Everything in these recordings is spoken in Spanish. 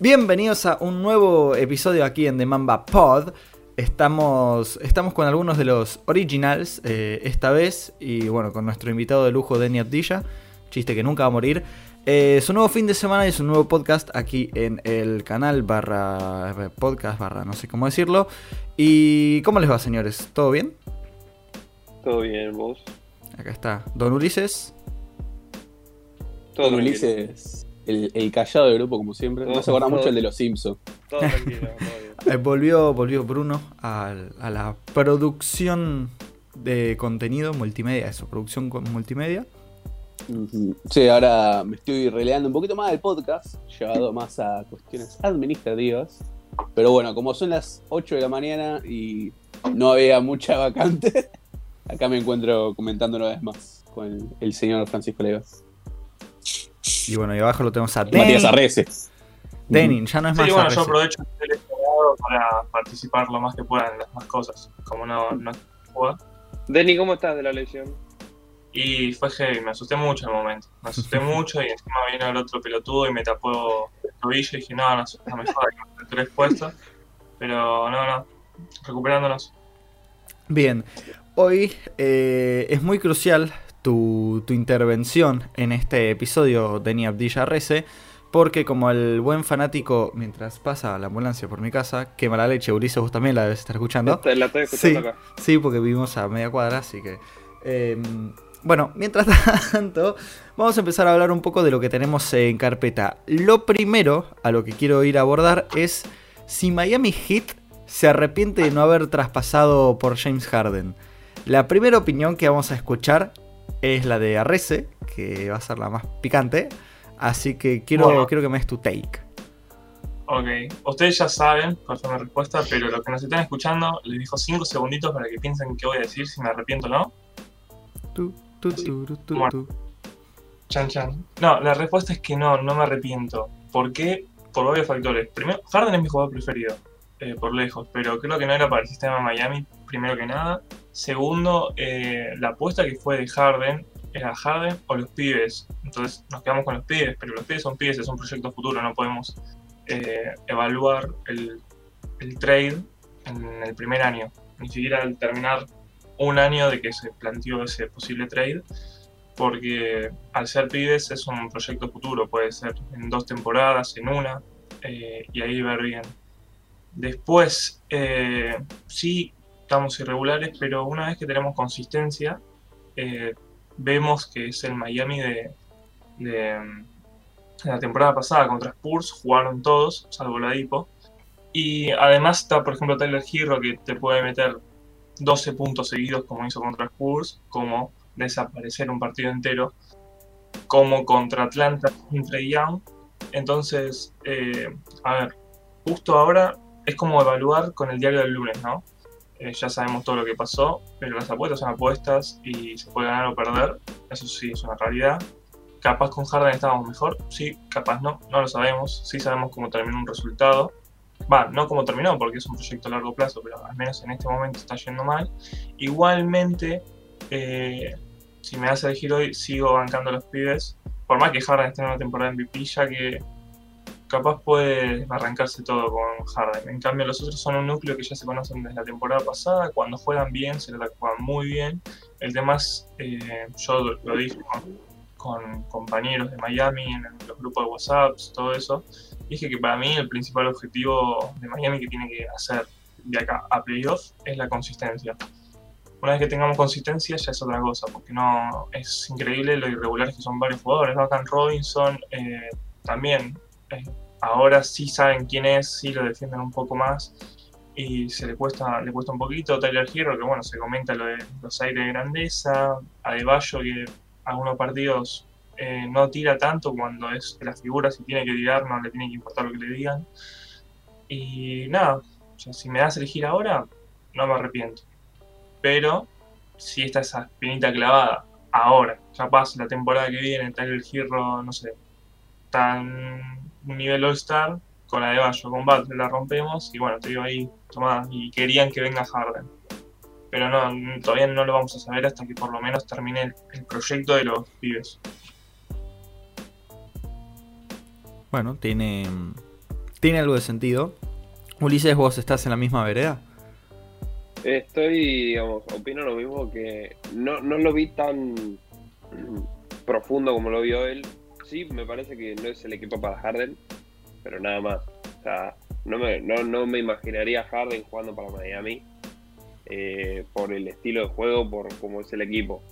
Bienvenidos a un nuevo episodio aquí en The Mamba Pod. Estamos, estamos con algunos de los originals eh, esta vez y bueno, con nuestro invitado de lujo, Denny Abdilla, chiste que nunca va a morir. Eh, su nuevo fin de semana y su nuevo podcast aquí en el canal barra podcast barra no sé cómo decirlo. ¿Y cómo les va señores? ¿Todo bien? Todo bien, vos. Acá está. Don Ulises. Todo Don Ulises, el, el, callado del grupo como siempre. no se acuerda mucho el de los Simpsons. Todo tranquilo, todo bien. Eh, volvió, volvió Bruno a, a la producción de contenido multimedia, eso, producción con multimedia. Sí, ahora me estoy releando un poquito más del podcast, llevado más a cuestiones administrativas. Pero bueno, como son las 8 de la mañana y no había mucha vacante, acá me encuentro comentando una vez más con el, el señor Francisco Legas. Y bueno, y abajo lo tenemos a Denny. Matías Arrece. Denny, ya no es más Sí, bueno, Arrece. yo aprovecho el esperado para participar lo más que pueda en las más cosas, como no, no juega. Denny, ¿cómo estás de la lesión? Y fue heavy, me asusté mucho en el momento. Me asusté mucho y encima vino el otro pelotudo y me tapó el tobillo y dije, no, no, no me jodas, que me tres puestos. Pero no, no, recuperándonos. Bien, hoy eh, es muy crucial tu, tu intervención en este episodio de Ni Abdilla Rece, porque como el buen fanático, mientras pasa la ambulancia por mi casa, quema la leche, Ulises, vos también la debes estar escuchando. La estoy escuchando Sí. acá. Sí, porque vivimos a media cuadra, así que... eh, bueno, mientras tanto, vamos a empezar a hablar un poco de lo que tenemos en carpeta. Lo primero a lo que quiero ir a abordar es si Miami Heat se arrepiente de no haber traspasado por James Harden. La primera opinión que vamos a escuchar es la de Arrece, que va a ser la más picante. Así que quiero, Bueno. quiero que me des tu take. Ok, ustedes ya saben cuál fue mi respuesta, pero los que nos están escuchando, les dejo 5 segunditos para que piensen qué voy a decir, si me arrepiento o no. Tu, tu, tu, Bueno. Chan chan. No, la respuesta es que no, no me arrepiento. ¿Por qué? Por varios factores. Primero, Harden es mi jugador preferido, eh, por lejos, pero creo que no era para el sistema Miami, primero que nada. Segundo, eh, la apuesta que fue de Harden era Harden o los pibes. Entonces nos quedamos con los pibes, pero los pibes son pibes, es un proyecto futuro, no podemos eh, evaluar el, el trade en el primer año, ni siquiera al terminar un año de que se planteó ese posible trade porque al ser pibes es un proyecto futuro, puede ser en dos temporadas, en una, eh, y ahí ver bien. Después, sí, estamos irregulares, pero una vez que tenemos consistencia, eh, vemos que es el Miami de, mm, la temporada pasada contra Spurs, jugaron todos, salvo la Dipo. Y además está, por ejemplo, Tyler Hero que te puede meter 12 puntos seguidos como hizo contra Spurs, como desaparecer un partido entero, como contra Atlanta sin Trae Young. Entonces, eh, a ver, justo ahora es como evaluar con el diario del lunes, ¿no? Eh, ya sabemos todo lo que pasó, pero las apuestas son apuestas y se puede ganar o perder, eso sí es una realidad. Capaz con Harden estábamos mejor, sí, capaz no, no lo sabemos, sí sabemos cómo terminó un resultado. Va, no cómo terminó, porque es un proyecto a largo plazo, pero al menos en este momento está yendo mal. Igualmente, eh, si me a elegir hoy, sigo bancando a los pibes. Por más que Harden esté en una temporada MVP, ya que capaz puede arrancarse todo con Harden. En cambio, los otros son un núcleo que ya se conocen desde la temporada pasada. Cuando juegan bien, se la juegan muy bien. El tema es, eh, yo lo dije con, compañeros de Miami, en los grupos de WhatsApp, todo eso. Dije que para mí el principal objetivo de Miami que tiene que hacer de acá a playoff es la consistencia. Una vez que tengamos consistencia ya es otra cosa, porque no es increíble lo irregulares que son varios jugadores. Duncan Robinson eh, también ahora sí saben quién es, sí lo defienden un poco más y se le cuesta, le cuesta un poquito. Tyler Hero, que bueno, se comenta lo de los aires de grandeza. Adebayo, que algunos partidos eh, no tira tanto cuando es de las figuras si tiene que tirar, no le tiene que importar lo que le digan. Y nada, si me das a elegir ahora, no me arrepiento. Pero si está esa espinita clavada ahora, capaz la temporada que viene, Tyler Hero, no sé, tan un nivel All-Star, con la de Bayo, con Butler la rompemos, y bueno, te digo ahí, tomá, y querían que venga Harden. Pero no, todavía no lo vamos a saber hasta que por lo menos termine el, el proyecto de los pibes. Bueno, tiene, tiene algo de sentido. Ulises, ¿vos estás en la misma vereda? Estoy, digamos, opino lo mismo que no, no lo vi tan profundo como lo vio él. Sí, me parece que no es el equipo para Harden, pero nada más. O sea, no me, no, no me imaginaría Harden jugando para Miami eh, por el estilo de juego, por cómo es el equipo.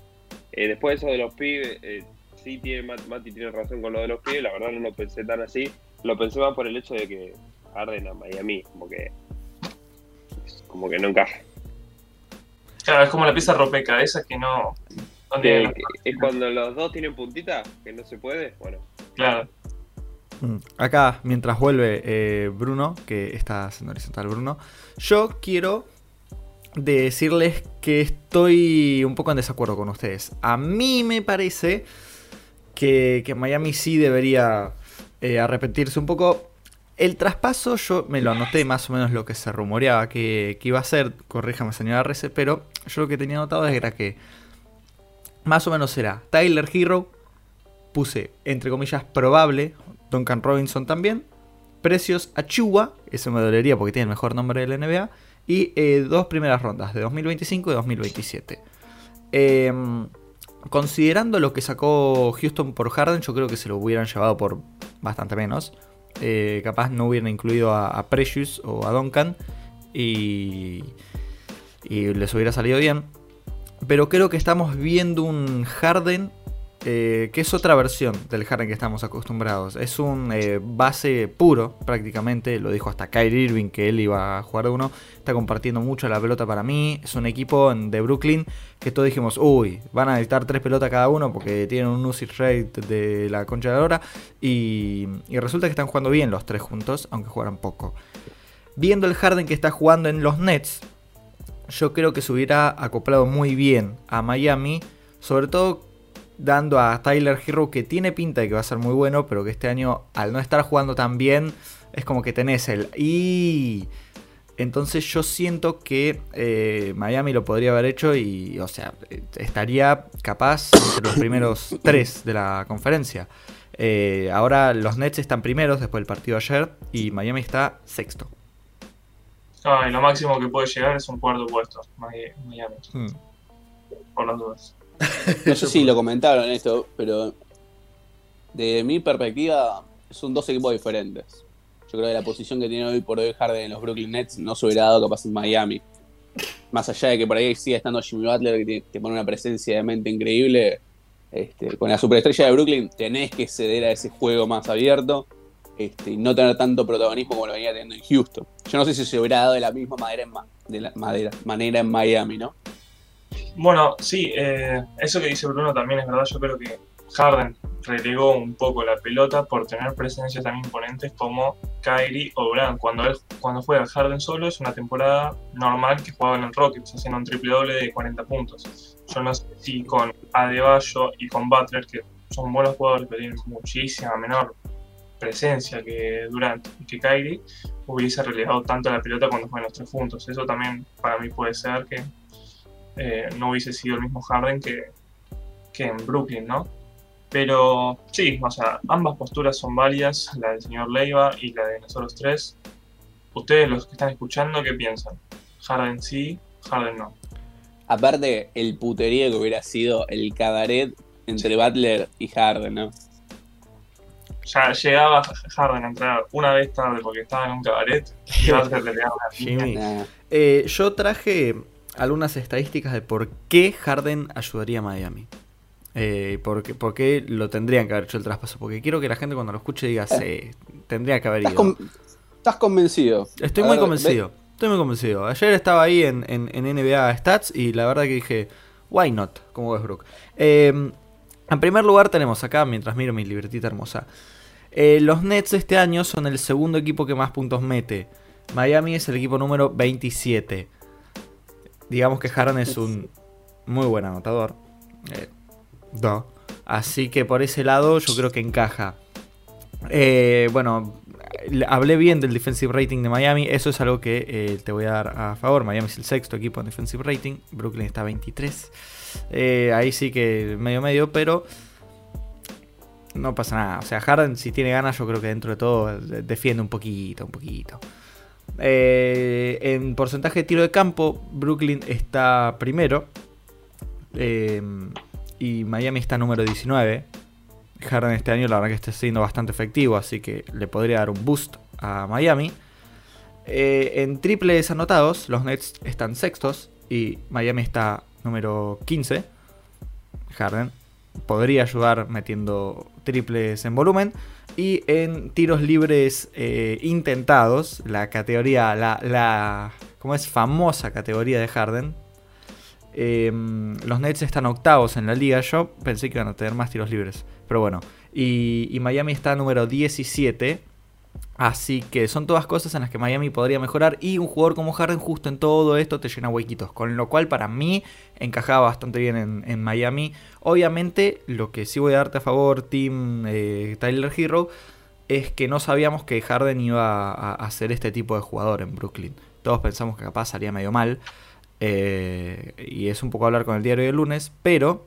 Eh, después eso de los pibes, eh, sí tiene Mati tiene razón con lo de los pibes, la verdad no lo pensé tan así. Lo pensé más por el hecho de que Harden a Miami, como que como que no encaja. Claro, es como la pieza rompecabezas que no. Que- es cuando los dos tienen puntita, que no se puede, bueno. Claro. Mm. Acá, mientras vuelve eh, Bruno, que está haciendo horizontal Bruno, yo quiero decirles que estoy un poco en desacuerdo con ustedes. A mí me parece que, que Miami sí debería eh, arrepentirse un poco. El traspaso yo me lo anoté más o menos lo que se rumoreaba que, que iba a ser, corríjame señora Rece, pero yo lo que tenía anotado era que más o menos era Tyler Hero, puse entre comillas probable, Duncan Robinson también, precios a Chua, eso me dolería porque tiene el mejor nombre de la NBA, y eh, dos primeras rondas de 2025 y 2027. Em, considerando lo que sacó Houston por Harden, yo creo que se lo hubieran llevado por bastante menos. Eh, capaz no hubieran incluido a, a Precious o a Duncan y, y les hubiera salido bien. Pero creo que estamos viendo un Harden eh, que es otra versión del Harden que estamos acostumbrados. Es un eh, base puro, prácticamente. Lo dijo hasta Kyrie Irving que él iba a jugar uno. Está compartiendo mucho la pelota para mí. Es un equipo de Brooklyn que todos dijimos, uy, van a necesitar tres pelotas cada uno porque tienen un usage rate de la concha de la hora. Y, y resulta que están jugando bien los tres juntos, aunque jugaran poco. Viendo el Harden que está jugando en los Nets, yo creo que se hubiera acoplado muy bien a Miami. Sobre todo dando a Tyler Hero que tiene pinta de que va a ser muy bueno, pero que este año al no estar jugando tan bien es como que tenés el y entonces yo siento que eh, Miami lo podría haber hecho y o sea estaría capaz entre los primeros tres de la conferencia. Eh, ahora los Nets están primeros después del partido de ayer y Miami está sexto. Ah, y lo máximo que puede llegar es un cuarto puesto. Mi- Miami, Hmm. por las dudas. No sé si lo comentaron esto, pero de mi perspectiva son dos equipos diferentes. Yo creo que la posición que tiene hoy por hoy Harden en los Brooklyn Nets no se hubiera dado capaz en Miami. Más allá de que por ahí sigue estando Jimmy Butler, que tiene- que pone una presencia de mente increíble, este, con la superestrella de Brooklyn tenés que ceder a ese juego más abierto este, no tener tanto protagonismo como lo venía teniendo en Houston. Yo no sé si se hubiera dado de la misma manera en, Miami, ¿no? Bueno, sí, eh, eso que dice Bruno también es verdad. Yo creo que Harden relegó un poco la pelota por tener presencias tan imponentes como Kyrie o Brown. Cuando él cuando juega Harden solo es una temporada normal que jugaba en el Rockets, haciendo un triple doble de 40 puntos. Yo no sé si con Adebayo y con Butler, que son buenos jugadores, pero tienen muchísima menor presencia que Durant y que Kyrie, hubiese relegado tanto la pelota cuando juegan los tres juntos. Eso también para mí puede ser que eh, no hubiese sido el mismo Harden que, que en Brooklyn, ¿no? Pero sí, o sea, ambas posturas son válidas, la del señor Leiva y la de nosotros tres. Ustedes, los que están escuchando, ¿qué piensan? Harden sí, Harden no. Aparte, el puterío que hubiera sido el cabaret entre Butler y Harden, ¿no? Ya llegaba Harden a entrar una vez tarde porque estaba en un cabaret y. Nah. Eh, yo traje algunas estadísticas de por qué Harden ayudaría a Miami. Eh, por, qué, por qué lo tendrían que haber hecho el traspaso. Porque quiero que la gente cuando lo escuche diga, sí, tendría que haber ¿Estás, ido. con- estás convencido? Estoy A muy ver, convencido. Estoy muy convencido. Ayer estaba ahí en, en- en NBA Stats y la verdad que dije, why not? Como Westbrook. Eh, en primer lugar tenemos acá, mientras miro mi libretita hermosa. Eh, los Nets este año son el segundo equipo que más puntos mete. Miami es el equipo número 27. Digamos que Harden es un muy buen anotador. Eh, duh. Así que por ese lado yo creo que encaja. Eh, bueno, hablé bien del defensive rating de Miami. Eso es algo que eh, te voy a dar a favor. Miami es el sexto equipo en defensive rating. Brooklyn está 23. Eh, ahí sí que medio medio, pero no pasa nada. O sea, Harden, si tiene ganas, yo creo que dentro de todo de- defiende un poquito, un poquito. Eh, en porcentaje de tiro de campo, Brooklyn está primero. eh, y Miami está número 19. Harden este año, la verdad que está siendo bastante efectivo, así que le podría dar un boost a Miami. Eh, en triples anotados, los Nets están sextos y Miami está número 15. Harden podría ayudar metiendo triples en volumen. Y en tiros libres eh, intentados, la categoría, la, la como es famosa categoría de Harden. eh, los Nets están octavos en la liga. Yo pensé que iban a tener más tiros libres. Pero bueno. Y, y Miami está número 17. Así que son todas cosas en las que Miami podría mejorar. Y un jugador como Harden justo en todo esto te llena huequitos. Con lo cual para mí encajaba bastante bien en, Miami. Obviamente lo que sí voy a darte a favor, Team eh, Tyler Hero, es que no sabíamos que Harden iba a, a ser este tipo de jugador en Brooklyn. Todos pensamos que capaz salía medio mal. eh, y es un poco hablar con el diario del lunes. Pero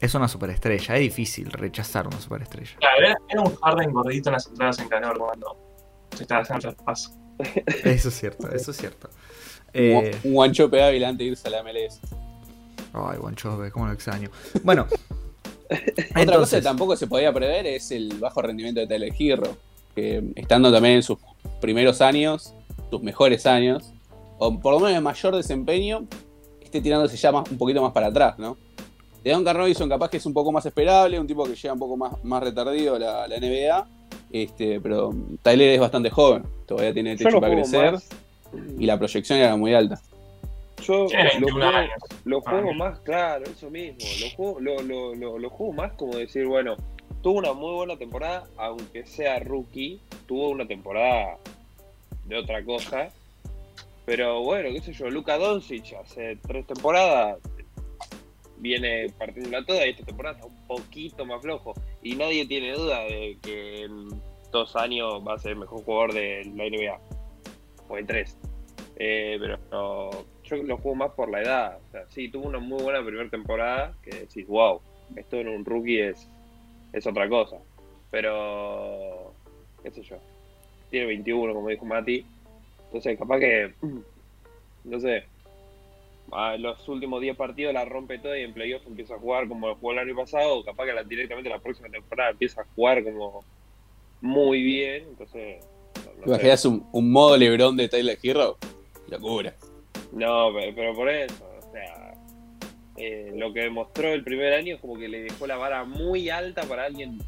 es una superestrella. Es difícil rechazar una superestrella. Claro, era, era un Harden gordito en las entradas en calor cuando se estaba haciendo el traspaso. Eso es cierto, eso es cierto. Un- Eh, Un guancho Ávila antes de irse a la MLS. ay, buen chove, cómo lo extraño. Bueno, Otra cosa que tampoco se podía prever es el bajo rendimiento de Tyler Hero. Que estando también en sus primeros años, sus mejores años, o por lo menos en mayor desempeño, esté tirándose ya más- un poquito más para atrás, ¿no? De Duncan Robinson capaz que es un poco más esperable, un tipo que llega un poco más, más retardido a la, la NBA, este, pero Tyler es bastante joven, todavía tiene techo para crecer más. y la proyección era muy alta. Yo Tiene lo 21 juego, lo juego más, claro, eso mismo. Lo juego, lo, lo, lo, lo juego más como decir, bueno, tuvo una muy buena temporada, aunque sea rookie, tuvo una temporada de otra cosa. Pero bueno, qué sé yo, Luka Doncic hace tres temporadas viene partiéndola toda y esta temporada está un poquito más flojo. Y nadie tiene duda de que en dos años va a ser el mejor jugador de la NBA. O en tres. Eh, pero yo lo juego más por la edad. O sea, sí, tuvo una muy buena primera temporada que decís, wow, esto en un rookie es, es otra cosa. Pero, qué sé yo, tiene 21, como dijo Mati. Entonces, capaz que, no sé, a los últimos 10 partidos la rompe todo y en playoff empieza a jugar como jugó el año pasado. O capaz que la- directamente la próxima temporada empieza a jugar como muy bien. Entonces, no, no ¿Te sé. imaginas un, un modo Lebron de Tyler Hero? Locura. No, pe- pero por eso, o sea, eh, lo que demostró el primer año es como que le dejó la vara muy alta para alguien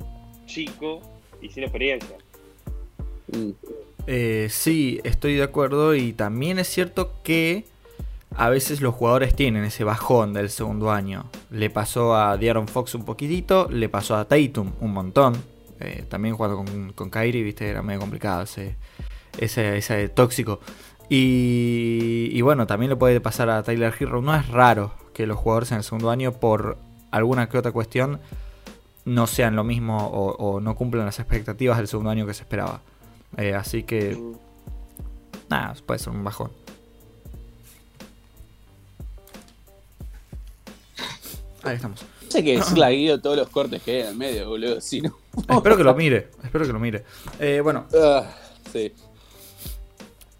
chico y sin experiencia. Mm. eh, sí, estoy de acuerdo. Y también es cierto que a veces los jugadores tienen ese bajón del segundo año. Le pasó a De'Aaron Fox un poquitito, le pasó a Tatum un montón. Eh, también jugando con, con Kyrie, viste, era medio complicado ese, ese, ese tóxico. Y, y bueno, también le puede pasar a Tyler Hero. No es raro que los jugadores en el segundo año, por alguna que otra cuestión, no sean lo mismo o, no cumplan las expectativas del segundo año que se esperaba. Eh, así que, nada, puede ser un bajón. Ahí estamos. No sé qué decirle a Guido todos los cortes que hay en el medio, boludo. Si no. Espero que lo mire. Espero que lo mire. Eh, bueno, Ah, sí.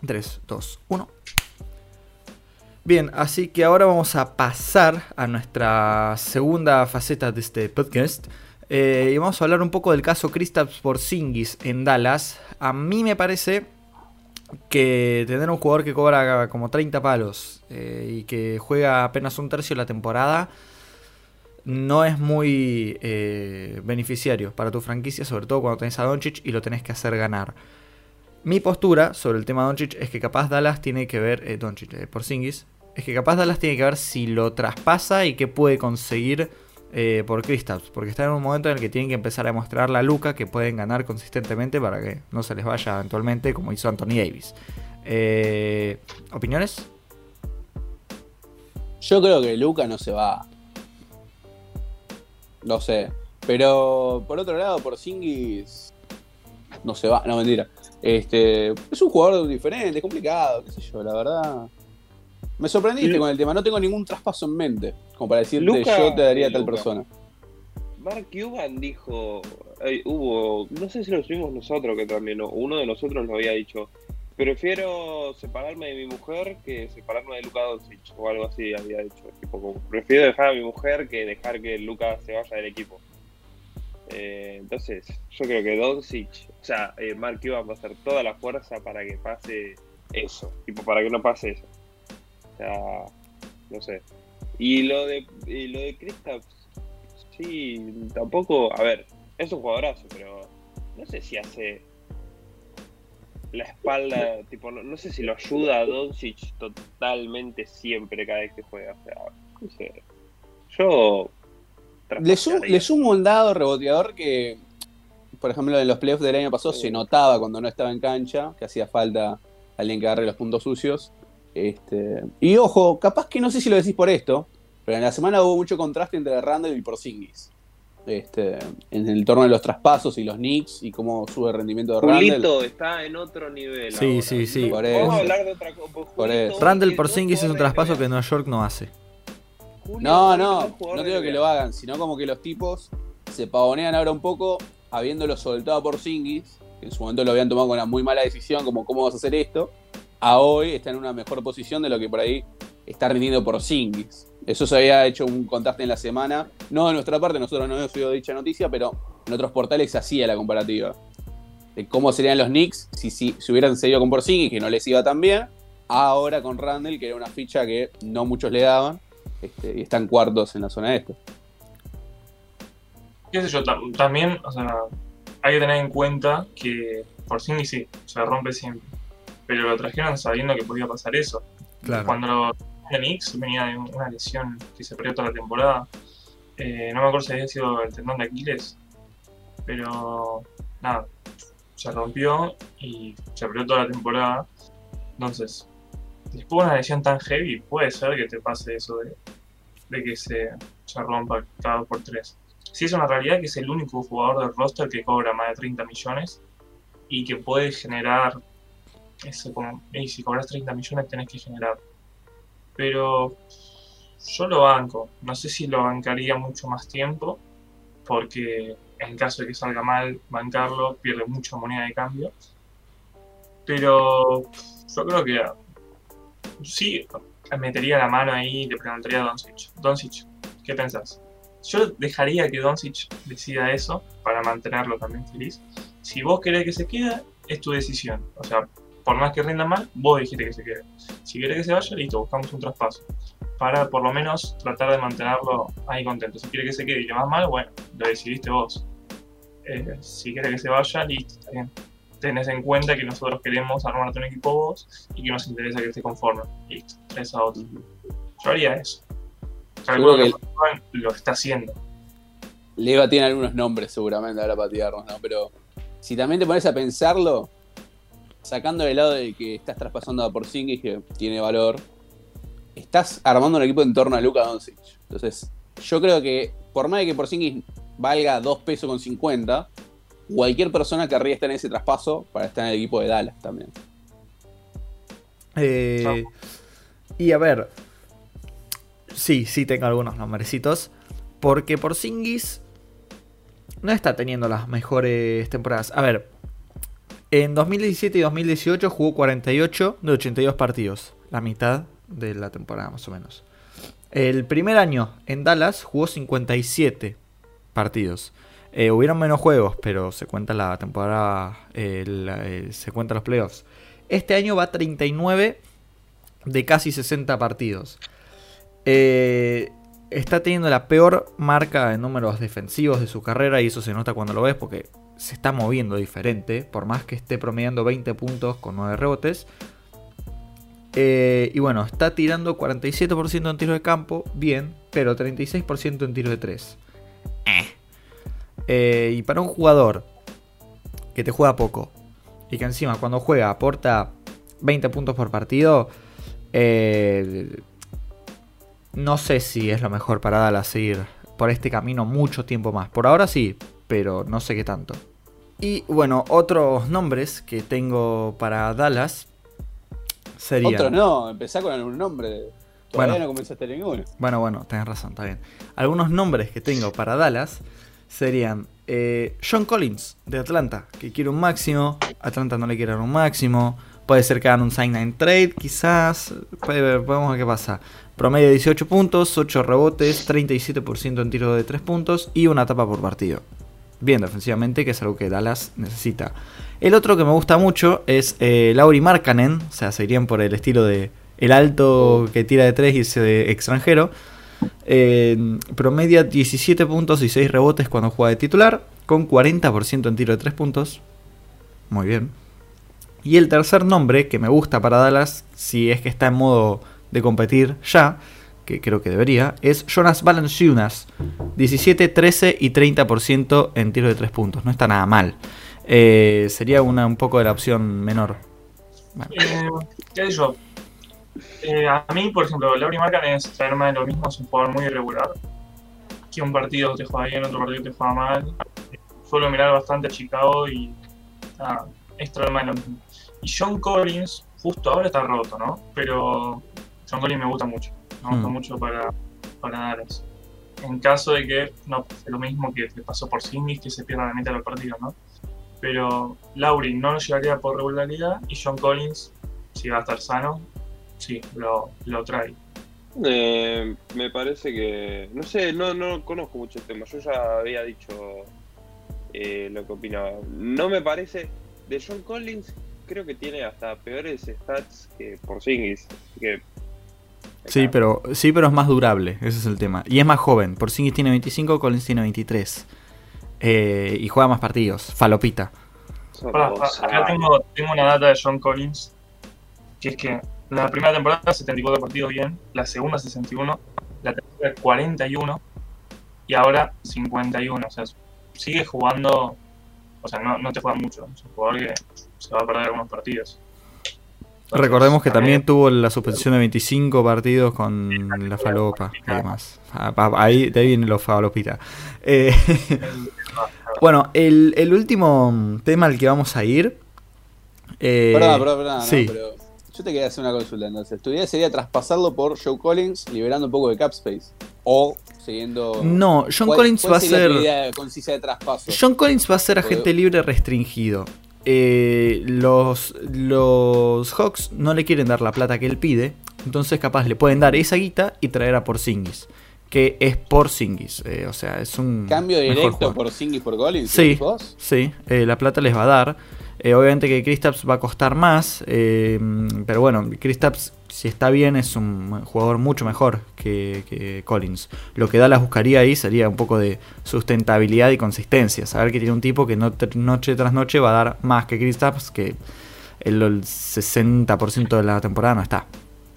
3, 2, 1. Bien, así que ahora vamos a pasar a nuestra segunda faceta de este podcast. Eh, y vamos a hablar un poco del caso Kristaps Porzingis en Dallas. A mí me parece que tener un jugador que cobra como 30 palos eh, y que juega apenas un tercio de la temporada no es muy eh, beneficiario para tu franquicia, sobre todo cuando tenés a Doncic y lo tenés que hacer ganar. Mi postura sobre el tema Doncic es que capaz Dallas tiene que ver, eh, Doncic, eh, Porzingis, es que capaz Dallas tiene que ver si lo traspasa y qué puede conseguir eh, por Kristaps, porque está en un momento en el que tienen que empezar a demostrar la Luca que pueden ganar consistentemente para que no se les vaya eventualmente como hizo Anthony Davis. ¿Opiniones? Yo creo que Luca no se va. No sé. Pero por otro lado, por Singis no se va. No, mentira. Este, es un jugador diferente, es complicado, qué sé yo, la verdad. Me sorprendiste Lu- con el tema. No tengo ningún traspaso en mente. Como para decirte, Luka yo te daría a tal persona. Mark Cuban dijo, eh, hubo, no sé si lo subimos nosotros que también, o uno de nosotros lo había dicho, prefiero separarme de mi mujer que separarme de Luka Doncic o algo así había dicho, tipo prefiero dejar a mi mujer que dejar que Luka se vaya del equipo. Eh, entonces, yo creo que Doncic, o sea, eh, Mark Cuban va a hacer toda la fuerza para que pase eso, tipo para que no pase eso. O sea, no sé. Y lo de y lo de Kristaps, sí, tampoco, a ver, es un jugadorazo, pero no sé si hace la espalda, tipo, no, no sé si lo ayuda a Doncic totalmente siempre cada vez que juega. O sea, no sé. Yo. Le, sumo un dado reboteador que, por ejemplo, en los playoffs del año pasado se notaba cuando no estaba en cancha, que hacía falta alguien que agarre los puntos sucios. Este, y ojo, capaz que no sé si lo decís por esto, pero en la semana hubo mucho contraste entre Randall y Porzingis. Este, en el torno de los traspasos y los Knicks y cómo sube el rendimiento de Randall. Julito está en otro nivel. Sí, ahora. sí, sí. Por Vamos eso. a hablar de otra cosa. Por eso. Randall Porzingis es un traspaso que Nueva York no hace. No, no, no digo que lo hagan, sino como que los tipos se pavonean ahora un poco, habiéndolo soltado por Singis, que en su momento lo habían tomado con una muy mala decisión, como cómo vas a hacer esto, a hoy está en una mejor posición de lo que por ahí está rindiendo por Singis. Eso se había hecho un contraste en la semana, no de nuestra parte, nosotros no hemos subido dicha noticia, pero en otros portales se hacía la comparativa. De cómo serían los Knicks si, si, si hubieran seguido con Porzingis, que no les iba tan bien, ahora con Randall, que era una ficha que no muchos le daban, este, y están cuartos en la zona este. qué sé yo, tam- también, o sea, hay que tener en cuenta que por sí sí, se rompe siempre. Pero lo trajeron sabiendo que podía pasar eso. Claro. Cuando lo Knicks venía de una lesión que se perdió toda la temporada. Eh, no me acuerdo si había sido el tendón de Aquiles, pero nada, se rompió y se perdió toda la temporada. Entonces, después de una lesión tan heavy, puede ser que te pase eso de, de que se, se rompa cada dos por tres. Sí es una realidad que es el único jugador del roster que cobra más de 30 millones y que puede generar eso como, si cobras 30 millones tenés que generar. Pero yo lo banco, no sé si lo bancaría mucho más tiempo, porque en caso de que salga mal, bancarlo pierde mucha moneda de cambio. Pero yo creo que sí metería la mano ahí y le preguntaría a Doncic. Doncic, ¿qué pensás? Yo dejaría que Doncic decida eso para mantenerlo también feliz. Si vos querés que se quede, es tu decisión. O sea, por más que rinda mal, vos dijiste que se quede. Si querés que se vaya, listo, buscamos un traspaso. Para por lo menos tratar de mantenerlo ahí contento. Si quiere que se quede y le va mal, bueno, lo decidiste vos. Eh, si querés que se vaya, listo, está bien. Tenés en cuenta que nosotros queremos armarte un equipo vos y que nos interesa que esté conforme. Listo, traes a otro. Yo haría eso. Calculo que lo está haciendo. Leva tiene algunos nombres seguramente ahora para tirarnos, ¿no? Pero si también te pones a pensarlo, sacando del lado de que estás traspasando a Porzingis, que tiene valor, estás armando un equipo en torno a Luka Doncic. Entonces, yo creo que por más de que Porzingis valga 2 pesos con 50, cualquier persona querría estar en ese traspaso para estar en el equipo de Dallas también. Eh, y a ver. Sí, sí tengo algunos nombrecitos. Porque Porzingis no está teniendo las mejores temporadas. A ver. En 2017 y 2018 jugó 48 de 82 partidos. La mitad de la temporada más o menos. El primer año en Dallas jugó 57 partidos. Eh, hubieron menos juegos, pero se cuenta la temporada, eh, se cuentan los playoffs. Este año va 39 de casi 60 partidos. Eh, está teniendo la peor marca en números defensivos de su carrera y eso se nota cuando lo ves porque se está moviendo diferente, por más que esté promediando 20 puntos con 9 rebotes. Eh, y bueno, está tirando 47% en tiro de campo, bien, pero 36% en tiro de 3. Eh, y para un jugador que te juega poco y que encima cuando juega aporta 20 puntos por partido, eh, no sé si es lo mejor para Dallas seguir por este camino mucho tiempo más. Por ahora sí, pero no sé qué tanto. Y bueno, otros nombres que tengo para Dallas serían... Otros no, empezá con algún nombre. Todavía Bueno. no comenzaste ninguno. Bueno, bueno, tenés razón, está bien. Algunos nombres que tengo para Dallas serían eh, John Collins de Atlanta, que quiere un máximo. Atlanta no le quiere dar un máximo. Puede ser que hagan un sign and trade, quizás. Puede ver, vamos a ver qué pasa. Promedio de 18 puntos, 8 rebotes, 37% en tiro de 3 puntos y una tapa por partido. Bien defensivamente, que es algo que Dallas necesita. El otro que me gusta mucho es eh, Lauri Markkanen, o sea, se irían por el estilo de el alto que tira de 3 y ese extranjero. Promedia 17 puntos y 6 rebotes cuando juega de titular, con 40% en tiro de 3 puntos. Muy bien. Y el tercer nombre que me gusta para Dallas, si es que está en modo de competir ya, que creo que debería, es Jonas Valanciunas. 17, 13 y 30% en tiro de 3 puntos. No está nada mal. Eh, sería una, un poco de la opción menor. Bueno. Eh, ¿Qué? Eh, a mí, por ejemplo, Lauri Marcan es traerme de lo mismo, es un jugador muy irregular. Que un partido te juega bien, otro partido te juega mal. Suelo mirar bastante a Chicago y ah, es traerme de lo mismo. Y John Collins, justo ahora está roto, ¿no? Pero John Collins me gusta mucho. Me gusta Mm. mucho para, para Dallas. En caso de que no pase lo mismo que le pasó por Singis, que se pierda la mitad de los partidos, ¿no? Pero Lauri no lo llevaría por regularidad y John Collins, si va a estar sano, sí, lo, lo trae. Eh, me parece que. No sé, no, no conozco mucho el tema. Yo ya había dicho eh, lo que opinaba. No me parece. De John Collins, creo que tiene hasta peores stats que Porzingis. así Que, Sí, pero, sí, pero es más durable, ese es el tema. Y es más joven. Porzingis tiene 25, Collins tiene 23. Eh, y juega más partidos. Falopita. acá tengo, tengo una data de John Collins, que es que la primera temporada 74 partidos bien, la segunda 61, la tercera 41 y ahora 51. O sea, sigue jugando, o sea, no, no te juega mucho. Es un jugador que se va a perder algunos partidos. Recordemos que también tuvo la suspensión de 25 partidos con la falopa y demás. Ah, Ahí, de ahí viene lo falopita. Eh, bueno, el, el último tema al que vamos a ir. eh, perdón, perdón, perdón. no, sí. pero yo te quería hacer una consulta entonces. Tu idea sería traspasarlo por Joe Collins, liberando un poco de cap space. O siguiendo. No, John ¿Cuál- Collins va a ser. idea concisa de traspaso? John Collins va a ser agente libre restringido. Eh, los, los Hawks no le quieren dar la plata que él pide. Entonces, capaz le pueden dar esa guita y traer a Porzingis. Que es Porzingis. eh, o sea, es un. Cambio directo por Singis por Collins. Sí. Sí, eh, la plata les va a dar. Eh, obviamente que Kristaps va a costar más. eh, pero bueno, Kristaps, si está bien, es un jugador mucho mejor que, Collins. Lo que Dallas buscaría ahí sería un poco de sustentabilidad y consistencia. Saber que tiene un tipo que no- noche tras noche va a dar más que Kristaps, que el, el 60% de la temporada no está.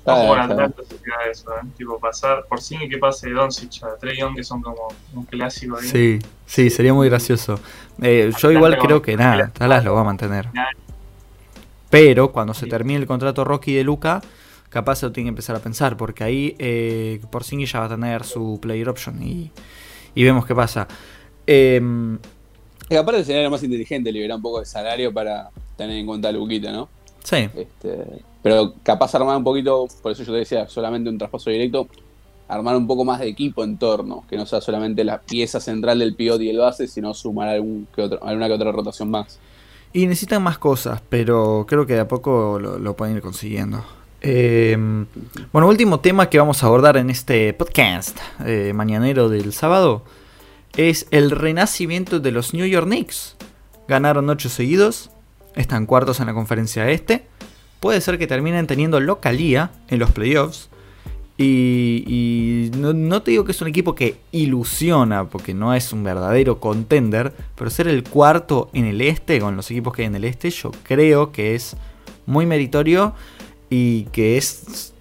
Ojo con está bien. Atlanta se queda eso, ¿eh? Tipo, pasar por sí que pase de Doncic a Trey Young, que son como un clásico ahí. Sí, sí, sería muy gracioso. Eh, yo igual creo que nada, Dallas lo va a mantener. Pero cuando se termine el contrato Rocky de Luca, capaz se lo tiene que empezar a pensar, porque ahí eh, Porzingis ya va a tener su player option y, y vemos qué pasa. Y aparte sería lo más inteligente liberar un poco de salario para tener en cuenta a Luquita, ¿no? sí, Este, pero capaz armar un poquito, por eso yo te decía, solamente un traspaso directo, armar un poco más de equipo en torno, que no sea solamente la pieza central del pivot y el base, sino sumar alguna que otra rotación más. y necesitan más cosas, pero creo que de a poco lo, lo pueden ir consiguiendo. Em, bueno, último tema que vamos a abordar en este podcast eh, mañanero del sábado es el renacimiento de los New York Knicks. Ganaron 8 seguidos, están cuartos en la conferencia este. Puede ser que terminen teniendo localía en los playoffs. Y, y no, te digo que es un equipo que ilusiona, porque no es un verdadero contender, pero ser el cuarto en el este, con los equipos que hay en el este, yo creo que es muy meritorio y que es,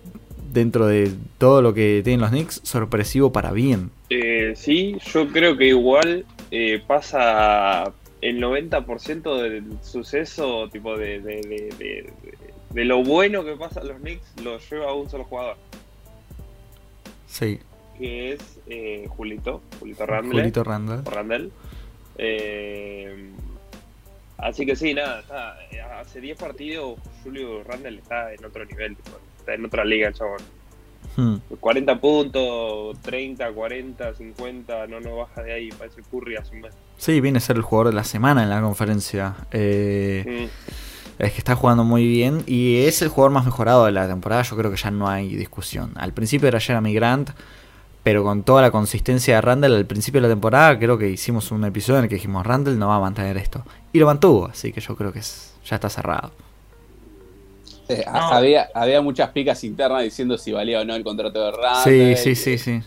dentro de todo lo que tienen los Knicks, sorpresivo para bien. Eh, sí, yo creo que igual eh, pasa el 90% del suceso, tipo de- de lo bueno que pasa a los Knicks, lo lleva a un solo jugador, Sí, que es eh, Julito, Julito Randle. Julito Randall. Randall. Eh, así que sí, nada, está, eh, hace 10 partidos Julio Randall está en otro nivel, está en otra liga el chabón. Hmm. 40 puntos, 30, 40, 50, no no baja de ahí, parece Curry hace un mes. Sí, viene a ser el jugador de la semana en la conferencia. Eh, Mm. Es que está jugando muy bien y es el jugador más mejorado de la temporada. Yo creo que ya no hay discusión. Al principio era Jeremy Grant, pero con toda la consistencia de Randall al principio de la temporada, creo que hicimos un episodio en el que dijimos: Randall no va a mantener esto. Y lo mantuvo, así que yo creo que es- ya está cerrado. Eh, No. había, había muchas picas internas diciendo si valía o no el contrato de Randall. Sí, sí, sí, sí.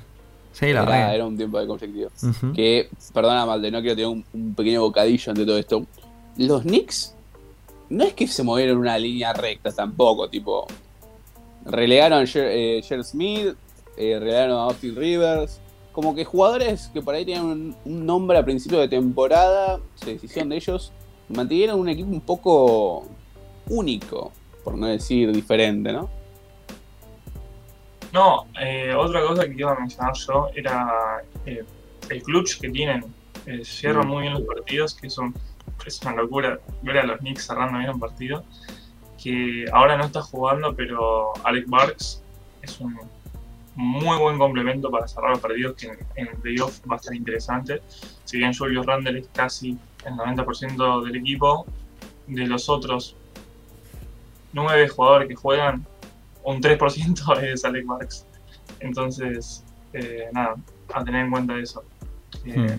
Sí, la Era, verdad. era un tiempo de conflictivo. Que, perdona Malde, no quiero tener un, un pequeño bocadillo ante todo esto. Los Knicks no es que se movieron una línea recta tampoco, tipo. Relegaron a Jer- eh, Jer Smith, eh, relegaron a Austin Rivers. Como que jugadores que por ahí tenían un, un nombre a principio de temporada, se decisión de ellos, mantuvieron un equipo un poco único, por no decir diferente, ¿no? No, eh, otra cosa que iba a mencionar yo era el clutch que tienen. Cierran Mm. muy bien los partidos, que es, un- es una locura ver a los Knicks cerrando bien un partido. Que ahora no está jugando, pero Alec Barks es un muy buen complemento para cerrar los partidos, que en, en playoff va a estar interesante. Si bien Julius Randle es casi el 90% del equipo, de los otros nueve jugadores que juegan, un 3% es Alec Barks. Entonces, eh, nada, a tener en cuenta eso. Eh,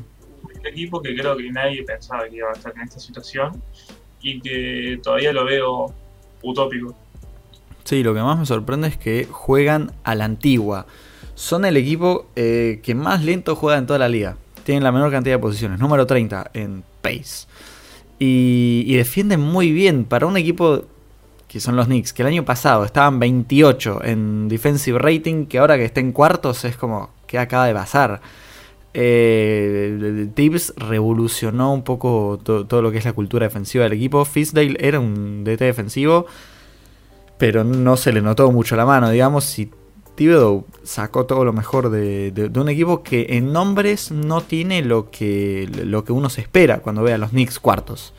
Un equipo que creo que nadie pensaba que iba a estar en esta situación y que todavía lo veo utópico. Sí, lo que más me sorprende es que juegan a la antigua. Son el equipo eh, que más lento juega en toda la liga. Tienen la menor cantidad de posiciones, número 30 en pace. Y, y defienden muy bien para un equipo que son los Knicks, que el año pasado estaban 28 en defensive rating, que ahora que estén cuartos es como que acaba de pasar. Eh, Tibbs revolucionó un poco to- todo lo que es la cultura defensiva del equipo. Fisdale era un DT defensivo, pero no se le notó mucho la mano, digamos. Y Thibodeau sacó todo lo mejor de, de- de un equipo que en nombres no tiene lo que, lo que uno se espera cuando ve a los Knicks cuartos.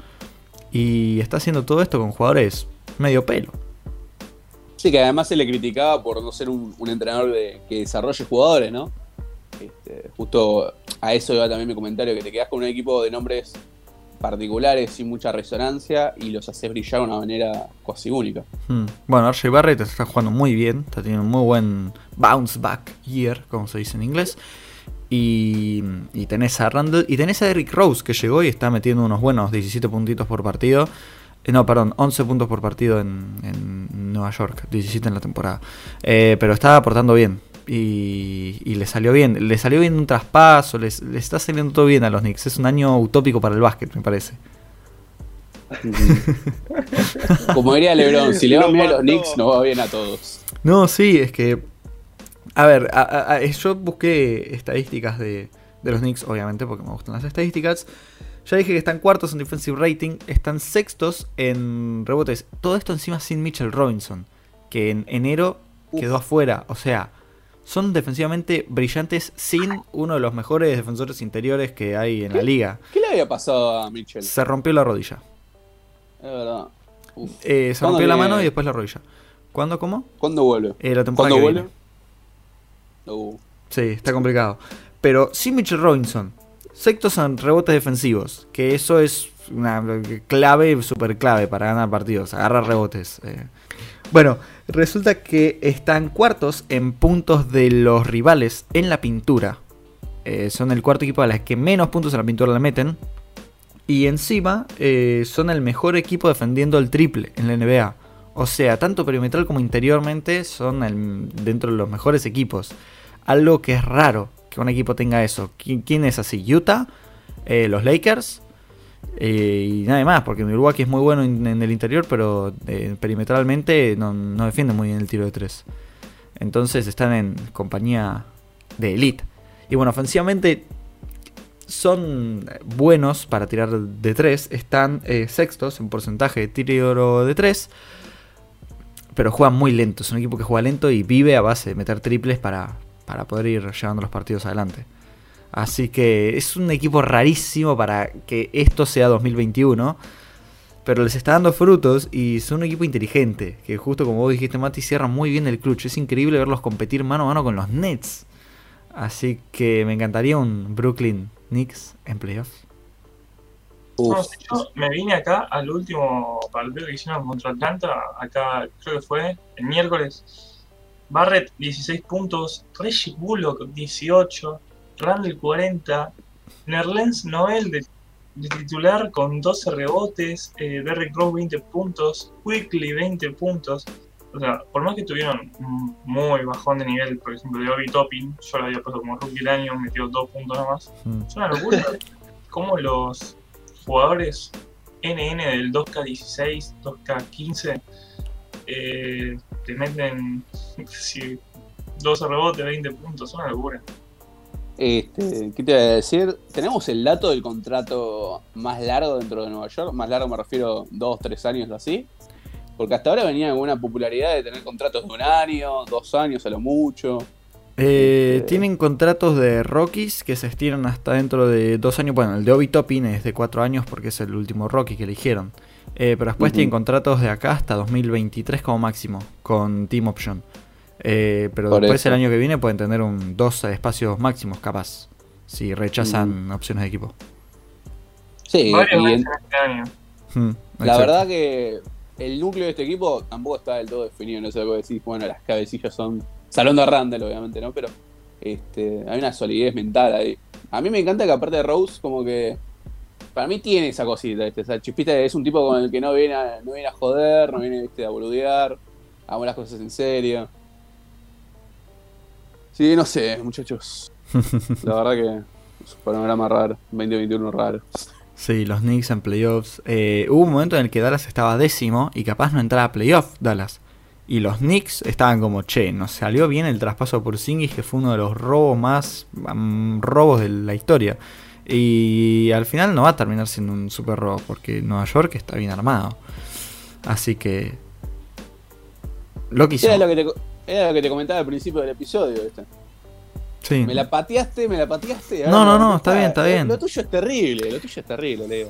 Y está haciendo todo esto con jugadores medio pelo. Sí, que además se le criticaba por no ser un, un entrenador de, que desarrolle jugadores, ¿no? Este, justo a eso iba también mi comentario, que te quedas con un equipo de nombres particulares sin mucha resonancia y los haces brillar de una manera casi única. Hmm. Bueno, RJ Barrett está jugando muy bien, está teniendo un muy buen bounce back year, como se dice en inglés. Y, y tenés a Randall y tenés a Eric Rose que llegó y está metiendo unos buenos 17 puntitos por partido. Eh, no, perdón, 11 puntos por partido en, Nueva York, 17 en la temporada. Eh, pero está aportando bien y, y le salió bien. Le salió bien un traspaso, les, le está saliendo todo bien a los Knicks. Es un año utópico para el básquet, me parece. Como diría LeBron, si le va bien a los. Knicks, nos va bien a todos. No, sí, es que. A ver, a- a- a- yo busqué estadísticas de, de los Knicks, obviamente, porque me gustan las estadísticas. Ya dije que están cuartos en defensive rating, están sextos en rebotes. Todo esto encima sin Mitchell Robinson, que en enero Uf. quedó afuera. O sea, son defensivamente brillantes sin uno de los mejores defensores interiores que hay en la liga. ¿Qué le había pasado a Mitchell? Es Se rompió la rodilla. verdad. Uf. Eh, se ¿Cuándo rompió la viene? mano y después la rodilla. ¿Cuándo, cómo? ¿Cuándo vuelve? Eh, la temporada ¿Cuándo que vuelve? viene. Uh, Sí, está complicado. Pero sin Mitchell Robinson, sextos en rebotes defensivos, que eso es una clave, súper clave para ganar partidos, agarrar rebotes. eh. Bueno, resulta que están cuartos en puntos de los rivales en la pintura. Eh, son el cuarto equipo a las que menos puntos en la pintura le meten. Y encima eh, son el mejor equipo defendiendo el triple en la NBA. O sea, tanto perimetral como interiormente son dentro de los mejores equipos. Algo que es raro que un equipo tenga eso. ¿Qui- ¿Quién es así? ¿Utah? Eh, ¿Los Lakers? Eh, y nada más, porque Milwaukee es muy bueno en, el interior, pero eh, perimetralmente no, defiende muy bien el tiro de tres. Entonces están en compañía de elite. Y bueno, ofensivamente son buenos para tirar de 3. Están eh, sextos en porcentaje de tiro de 3. Pero juegan muy lento. Es un equipo que juega lento y vive a base de meter triples para, para poder ir llevando los partidos adelante. Así que es un equipo rarísimo para que esto sea 2021. pero les está dando frutos y son un equipo inteligente, que justo como vos dijiste Mati, cierra muy bien el clutch. Es increíble verlos competir mano a mano con los Nets. Así que me encantaría un Brooklyn Knicks en playoffs. No, yo me vine acá al último partido que hicieron contra Atlanta, acá creo que fue el miércoles. Barrett 16 puntos, Reggie Bullock 18, Randall 40, Nerlens Noel de, de titular con 12 rebotes, eh, Derrick Rose 20 puntos, Quickly 20 puntos. O sea, por más que tuvieron muy bajón de nivel, por ejemplo, de Obi Topping, yo lo había puesto como rookie del año, metió 2 puntos nomás. Mm. Es una locura cómo los jugadores NN del 2K16, 2K15 eh, te meten si, 12 rebotes, 20 puntos, es una locura. Este, ¿Qué te iba a decir? Tenemos el dato del contrato más largo dentro de Nueva York. Más largo me refiero dos, tres años o así. Porque hasta ahora venía con una popularidad de tener contratos de un año, dos años a lo mucho. Eh, Este- Tienen contratos de Rockies que se estiran hasta dentro de dos años. Bueno, el de Obi Toppin es de cuatro años porque es el último Rocky que eligieron. Eh, pero después Ujú. tienen contratos de acá hasta 2023 como máximo, con Team Option. Eh, pero Por después eso. el año que viene pueden tener un dos espacios máximos capaz. Si rechazan opciones de equipo. Sí, y en- este año. Hmm, la verdad que el núcleo de este equipo tampoco está del todo definido. No sé lo que decís. Bueno, las cabecillas son. Salón de Randall, obviamente, ¿no? Pero este, hay una solidez mental ahí. A mí me encanta que aparte de Rose, como que. Para mí tiene esa cosita, ¿viste? Esa chispita es un tipo con el que no viene a, no viene a joder, no viene ¿viste? a boludear. Hago las cosas en serio. Sí, no sé, muchachos. La verdad que es un panorama raro. 2021 raro. Sí, los Knicks en playoffs. Eh, hubo un momento en el que Dallas estaba décimo y capaz no entraba a playoff Dallas. Y los Knicks estaban como, che, nos salió bien el traspaso por Singis, que fue uno de los robos más mm, robos de la historia. Y al final no va a terminar siendo un super robo, porque Nueva York está bien armado. Así que... Lo que hizo. Era lo que, te, co- era lo que te comentaba al principio del episodio. ¿viste? Sí. Me la pateaste, me la pateaste. No, ahora no, no, está bien, está pateás. bien. Lo tuyo es terrible, lo tuyo es terrible, Leo.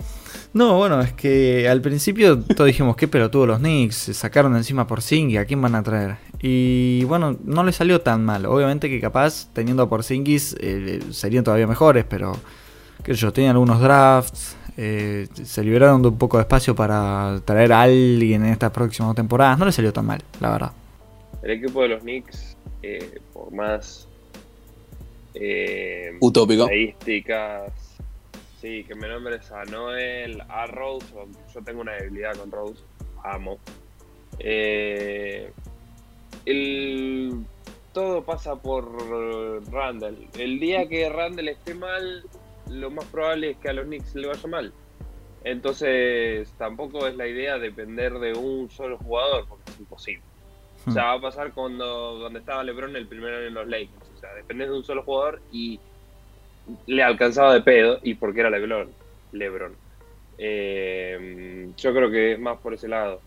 No, bueno, es que al principio todos dijimos, qué pelotudo los Knicks, se sacaron encima por Porzingis, ¿a quién van a traer? Y bueno, no le salió tan mal. Obviamente que capaz, teniendo a Porzingis, eh, serían todavía mejores, pero qué sé yo, tenían algunos drafts, eh, se liberaron de un poco de espacio para traer a alguien en estas próximas temporadas. No le salió tan mal, la verdad. El equipo de los Knicks, eh, por más eh, Utópico. estadísticas, sí, que me nombres a Noel, a Rose, yo tengo una debilidad con Rose, amo. Eh, el, todo pasa por Randall. El día que Randall esté mal, lo más probable es que a los Knicks le vaya mal. Entonces, tampoco es la idea depender de un solo jugador, porque es imposible. O sea, va a pasar cuando donde estaba LeBron el primer año en los Lakers. O sea, dependés de un solo jugador y le alcanzaba de pedo y porque era LeBron. LeBron. Eh, yo creo que es más por ese lado.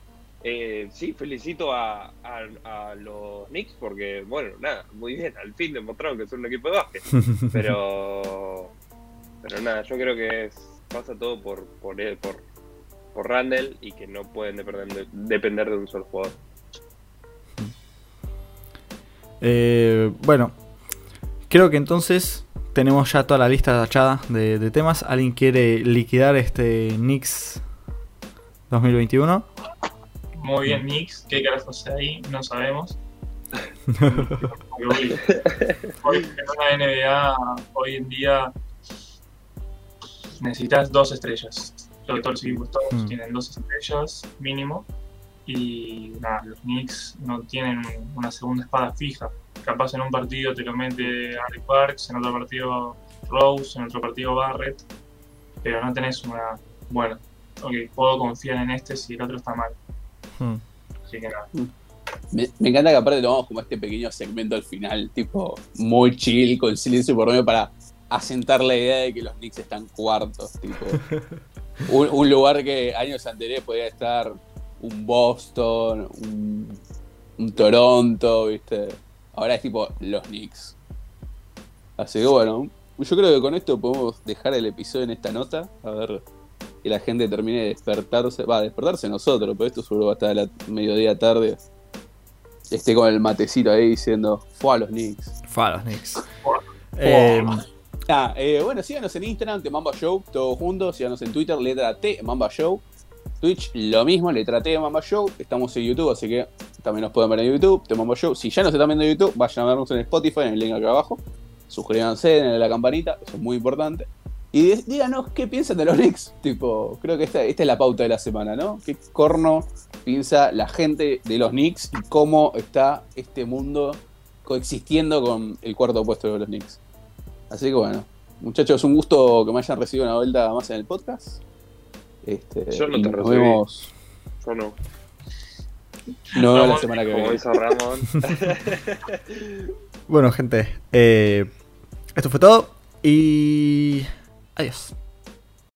Eh, sí, felicito a, a- a los Knicks porque, bueno, nada, muy bien, al fin demostraron que son un equipo de básquet. Pero, pero nada, yo creo que es- pasa todo por, por, por, por Randall y que no pueden depender de, depender de un solo jugador. Eh, bueno, creo que entonces tenemos ya toda la lista tachada de, de temas. ¿Alguien quiere liquidar este Knicks 2021? Muy bien, Knicks. ¿Qué carajo hace ahí? No sabemos. Hoy, hoy en una NBA, hoy en día, necesitas dos estrellas. Todos los equipos todos Mm. tienen dos estrellas mínimo. Y nada, los Knicks no tienen una segunda espada fija. Capaz en un partido te lo mete Alec Parks, en otro partido Rose, en otro partido Barrett. Pero no tenés una. Bueno, ok, puedo confiar en este si el otro está mal. Hmm. Así que nada. Me, me encanta que aparte tomamos como este pequeño segmento al final, tipo muy chill, con silencio por medio para asentar la idea de que los Knicks están cuartos, tipo. Un, un lugar que años anteriores podía estar un Boston, un, un Toronto, ¿viste? Ahora es tipo los Knicks. Así que bueno, yo creo que con esto podemos dejar el episodio en esta nota. A ver y la gente termine de despertarse, va, a despertarse nosotros, pero esto seguro va a estar a la mediodía tarde. Esté con el matecito ahí diciendo, fue a los Knicks. Fue a los Knicks. Eh, Ah, eh, bueno, síganos en Instagram, que Mamba Show, todo juntos. Síganos en Twitter, letra T, Mamba Show. Twitch, lo mismo, letra T, Mamba Show. Estamos en YouTube, así que también nos pueden ver en YouTube, T Mamba Show. Si ya nos están viendo en YouTube, vayan a vernos en Spotify, en el link acá abajo. Suscríbanse, denle la campanita, eso es muy importante. Y de- díganos qué piensan de los Knicks. Tipo, creo que esta, esta es la pauta de la semana, ¿no? ¿Qué corno piensa la gente de los Knicks y cómo está este mundo coexistiendo con el cuarto puesto de los Knicks? Así que bueno, muchachos, un gusto que me hayan recibido una vuelta más en el podcast. Este, Yo no te nos recibí. vemos, Yo no. nos vemos la semana que Como viene. hizo Ramón. bueno, gente, eh, esto fue todo y adiós.